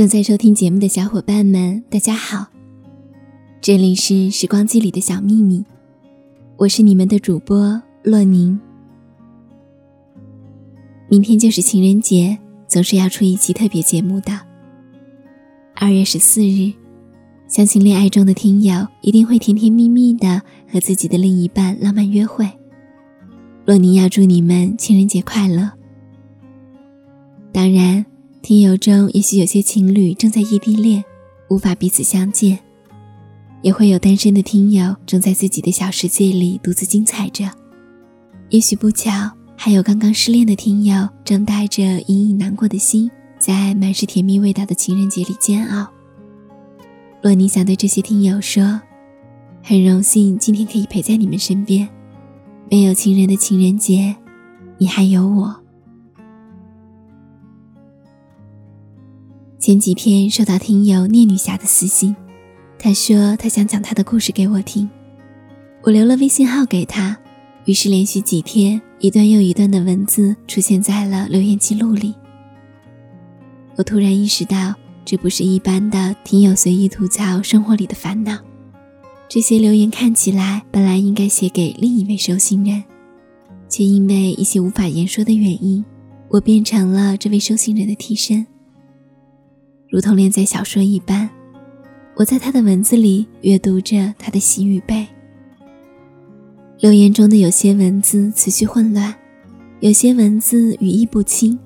正在收听节目的小伙伴们，大家好，这里是时光机里的小秘密，我是你们的主播洛宁。明天就是情人节，总是要出一期特别节目的。二月十四日，相信恋爱中的听友一定会甜甜蜜蜜的和自己的另一半浪漫约会。洛宁要祝你们情人节快乐。当然。听友中，也许有些情侣正在异地恋，无法彼此相见；也会有单身的听友正在自己的小世界里独自精彩着。也许不巧，还有刚刚失恋的听友正带着隐隐难过的心，在满是甜蜜味道的情人节里煎熬。若你想对这些听友说，很荣幸今天可以陪在你们身边。没有情人的情人节，你还有我。前几天收到听友聂女侠的私信，她说她想讲她的故事给我听，我留了微信号给她，于是连续几天一段又一段的文字出现在了留言记录里。我突然意识到，这不是一般的听友随意吐槽生活里的烦恼，这些留言看起来本来应该写给另一位收信人，却因为一些无法言说的原因，我变成了这位收信人的替身。如同连载小说一般，我在他的文字里阅读着他的喜与悲。留言中的有些文字词序混乱，有些文字语义不清。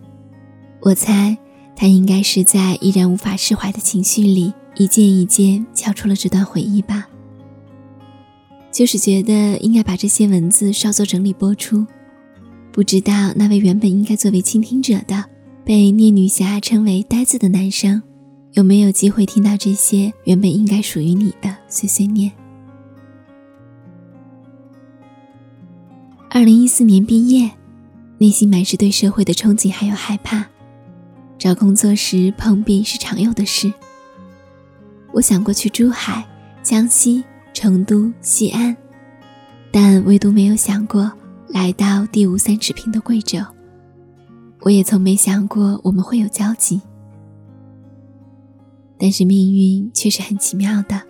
我猜他应该是在依然无法释怀的情绪里，一件一件敲出了这段回忆吧。就是觉得应该把这些文字稍作整理播出。不知道那位原本应该作为倾听者的，被聂女侠称为呆子的男生。有没有机会听到这些原本应该属于你的碎碎念？二零一四年毕业，内心满是对社会的憧憬还有害怕。找工作时碰壁是常有的事。我想过去珠海、江西、成都、西安，但唯独没有想过来到地无三尺平的贵州。我也从没想过我们会有交集。但是命运却是很奇妙的。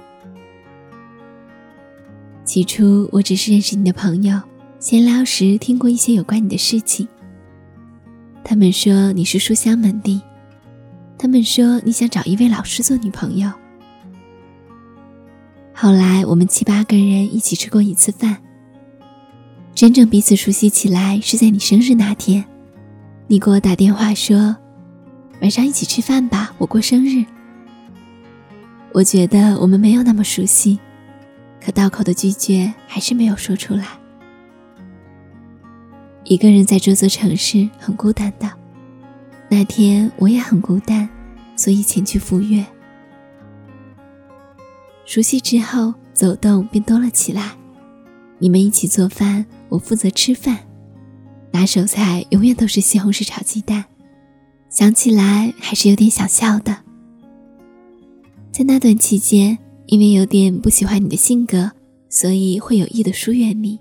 起初我只是认识你的朋友，闲聊时听过一些有关你的事情。他们说你是书香门第，他们说你想找一位老师做女朋友。后来我们七八个人一起吃过一次饭，真正彼此熟悉起来是在你生日那天，你给我打电话说，晚上一起吃饭吧，我过生日。我觉得我们没有那么熟悉，可道口的拒绝还是没有说出来。一个人在这座城市很孤单的，那天我也很孤单，所以前去赴约。熟悉之后，走动便多了起来。你们一起做饭，我负责吃饭，拿手菜永远都是西红柿炒鸡蛋，想起来还是有点想笑的。在那段期间，因为有点不喜欢你的性格，所以会有意的疏远你。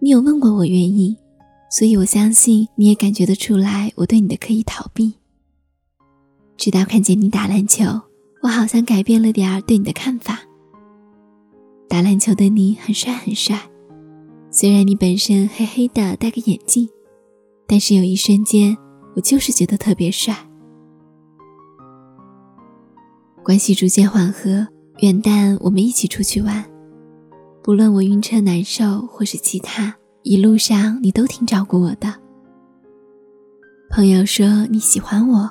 你有问过我原因，所以我相信你也感觉得出来我对你的刻意逃避。直到看见你打篮球，我好像改变了点儿对你的看法。打篮球的你很帅很帅，虽然你本身黑黑的戴个眼镜，但是有一瞬间，我就是觉得特别帅。关系逐渐缓和，元旦我们一起出去玩。不论我晕车难受或是其他，一路上你都挺照顾我的。朋友说你喜欢我，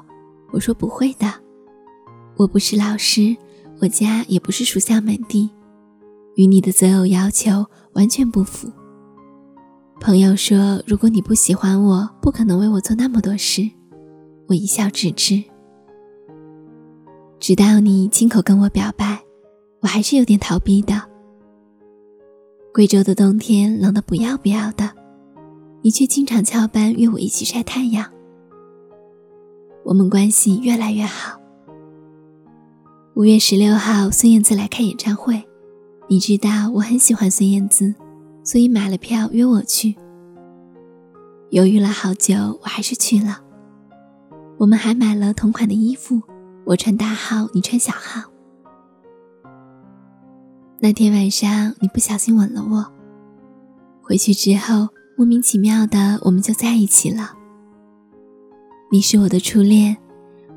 我说不会的。我不是老师，我家也不是属下门第，与你的择偶要求完全不符。朋友说如果你不喜欢我，不可能为我做那么多事。我一笑置之。直到你亲口跟我表白，我还是有点逃避的。贵州的冬天冷得不要不要的，你却经常翘班约我一起晒太阳。我们关系越来越好。五月十六号，孙燕姿来开演唱会，你知道我很喜欢孙燕姿，所以买了票约我去。犹豫了好久，我还是去了。我们还买了同款的衣服。我穿大号，你穿小号。那天晚上，你不小心吻了我。回去之后，莫名其妙的，我们就在一起了。你是我的初恋，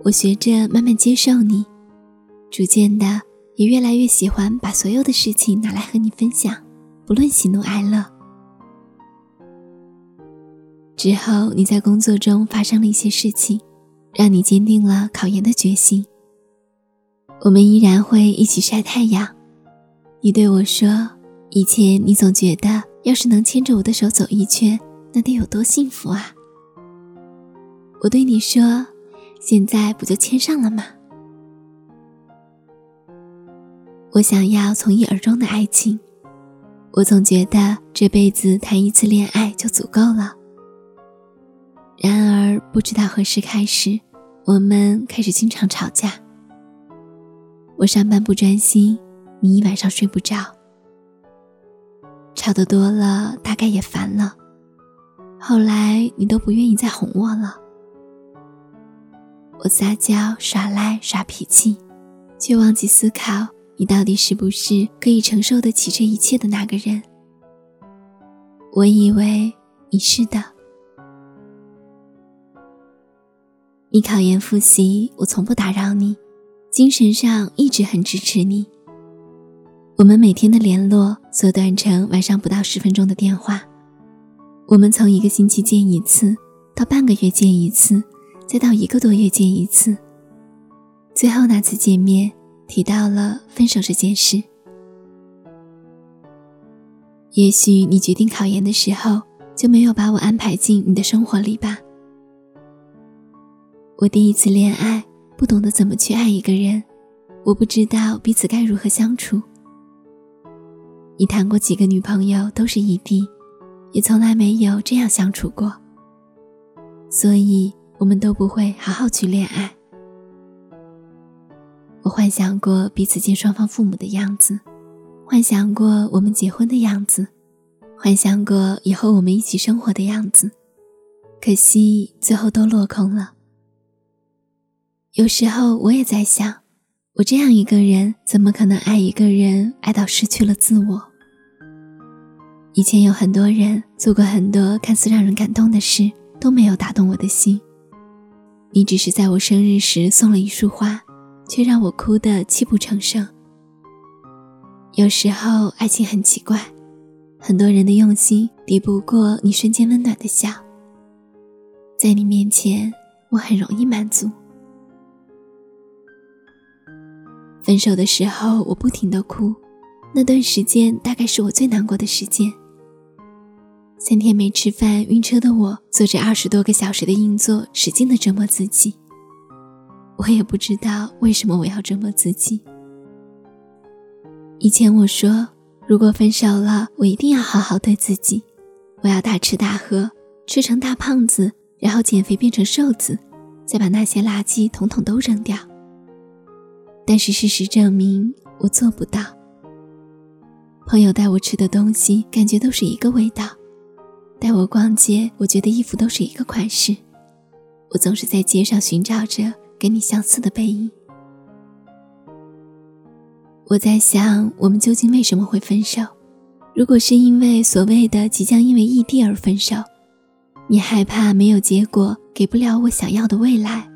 我学着慢慢接受你，逐渐的也越来越喜欢把所有的事情拿来和你分享，不论喜怒哀乐。之后，你在工作中发生了一些事情，让你坚定了考研的决心。我们依然会一起晒太阳。你对我说：“以前你总觉得，要是能牵着我的手走一圈，那得有多幸福啊！”我对你说：“现在不就牵上了吗？”我想要从一而终的爱情。我总觉得这辈子谈一次恋爱就足够了。然而，不知道何时开始，我们开始经常吵架。我上班不专心。你一晚上睡不着，吵得多了，大概也烦了。后来你都不愿意再哄我了。我撒娇耍赖耍脾气，却忘记思考你到底是不是可以承受得起这一切的那个人。我以为你是的。你考研复习，我从不打扰你，精神上一直很支持你。我们每天的联络缩短成晚上不到十分钟的电话。我们从一个星期见一次，到半个月见一次，再到一个多月见一次。最后那次见面提到了分手这件事。也许你决定考研的时候就没有把我安排进你的生活里吧。我第一次恋爱，不懂得怎么去爱一个人，我不知道彼此该如何相处。你谈过几个女朋友都是异地，也从来没有这样相处过，所以我们都不会好好去恋爱。我幻想过彼此见双方父母的样子，幻想过我们结婚的样子，幻想过以后我们一起生活的样子，可惜最后都落空了。有时候我也在想。我这样一个人，怎么可能爱一个人爱到失去了自我？以前有很多人做过很多看似让人感动的事，都没有打动我的心。你只是在我生日时送了一束花，却让我哭得泣不成声。有时候爱情很奇怪，很多人的用心抵不过你瞬间温暖的笑。在你面前，我很容易满足。分手的时候，我不停的哭，那段时间大概是我最难过的时间。三天没吃饭，晕车的我，坐着二十多个小时的硬座，使劲的折磨自己。我也不知道为什么我要折磨自己。以前我说，如果分手了，我一定要好好对自己，我要大吃大喝，吃成大胖子，然后减肥变成瘦子，再把那些垃圾统统都扔掉。但是事实证明，我做不到。朋友带我吃的东西，感觉都是一个味道；带我逛街，我觉得衣服都是一个款式。我总是在街上寻找着跟你相似的背影。我在想，我们究竟为什么会分手？如果是因为所谓的即将因为异地而分手，你害怕没有结果，给不了我想要的未来，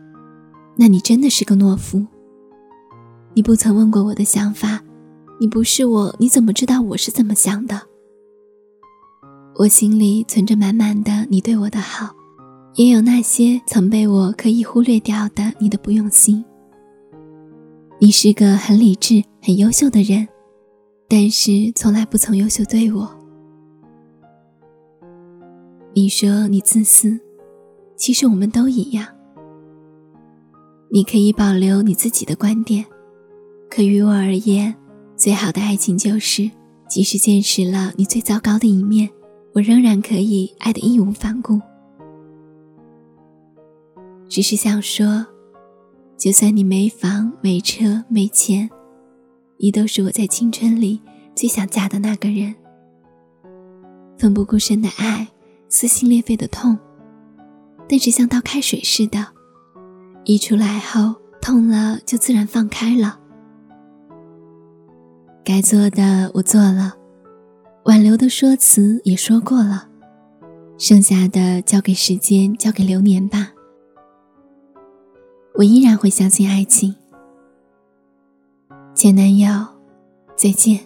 那你真的是个懦夫。你不曾问过我的想法，你不是我，你怎么知道我是怎么想的？我心里存着满满的你对我的好，也有那些曾被我刻意忽略掉的你的不用心。你是个很理智、很优秀的人，但是从来不曾优秀对我。你说你自私，其实我们都一样。你可以保留你自己的观点。可于我而言，最好的爱情就是，即使见识了你最糟糕的一面，我仍然可以爱得义无反顾。只是想说，就算你没房没车没钱，你都是我在青春里最想嫁的那个人。奋不顾身的爱，撕心裂肺的痛，但是像倒开水似的，一出来后痛了就自然放开了。该做的我做了，挽留的说辞也说过了，剩下的交给时间，交给流年吧。我依然会相信爱情。前男友，再见。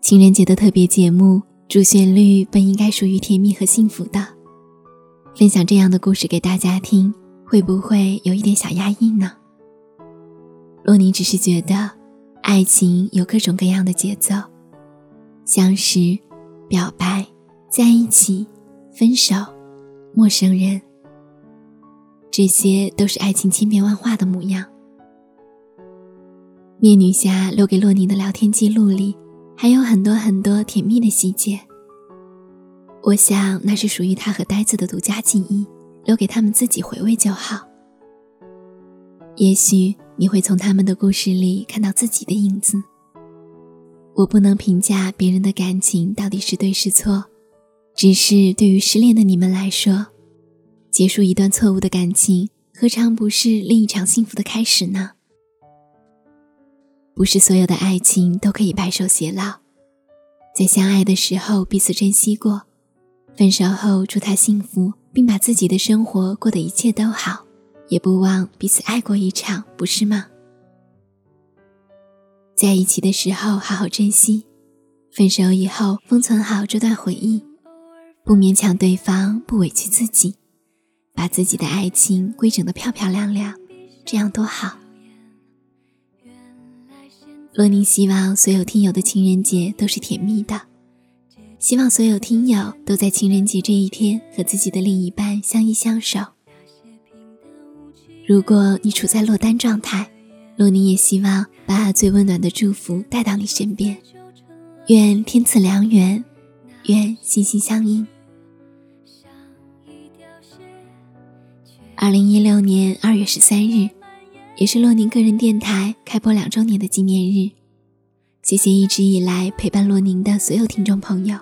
情人节的特别节目，主旋律本应该属于甜蜜和幸福的。分享这样的故事给大家听，会不会有一点小压抑呢？洛宁只是觉得，爱情有各种各样的节奏，相识、表白、在一起、分手、陌生人，这些都是爱情千变万化的模样。聂女侠留给洛宁的聊天记录里，还有很多很多甜蜜的细节。我想，那是属于他和呆子的独家记忆，留给他们自己回味就好。也许你会从他们的故事里看到自己的影子。我不能评价别人的感情到底是对是错，只是对于失恋的你们来说，结束一段错误的感情，何尝不是另一场幸福的开始呢？不是所有的爱情都可以白首偕老，在相爱的时候彼此珍惜过。分手后，祝他幸福，并把自己的生活过得一切都好，也不忘彼此爱过一场，不是吗？在一起的时候好好珍惜，分手以后封存好这段回忆，不勉强对方，不委屈自己，把自己的爱情规整的漂漂亮亮，这样多好。洛宁希望所有听友的情人节都是甜蜜的。希望所有听友都在情人节这一天和自己的另一半相依相守。如果你处在落单状态，洛宁也希望把最温暖的祝福带到你身边。愿天赐良缘，愿心心相印。二零一六年二月十三日，也是洛宁个人电台开播两周年的纪念日。谢谢一直以来陪伴洛宁的所有听众朋友。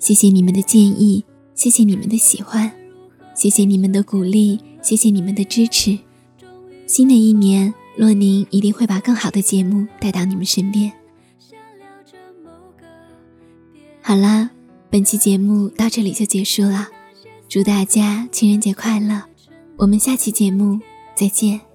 谢谢你们的建议，谢谢你们的喜欢，谢谢你们的鼓励，谢谢你们的支持。新的一年，洛宁一定会把更好的节目带到你们身边。好啦，本期节目到这里就结束了，祝大家情人节快乐！我们下期节目再见。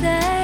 said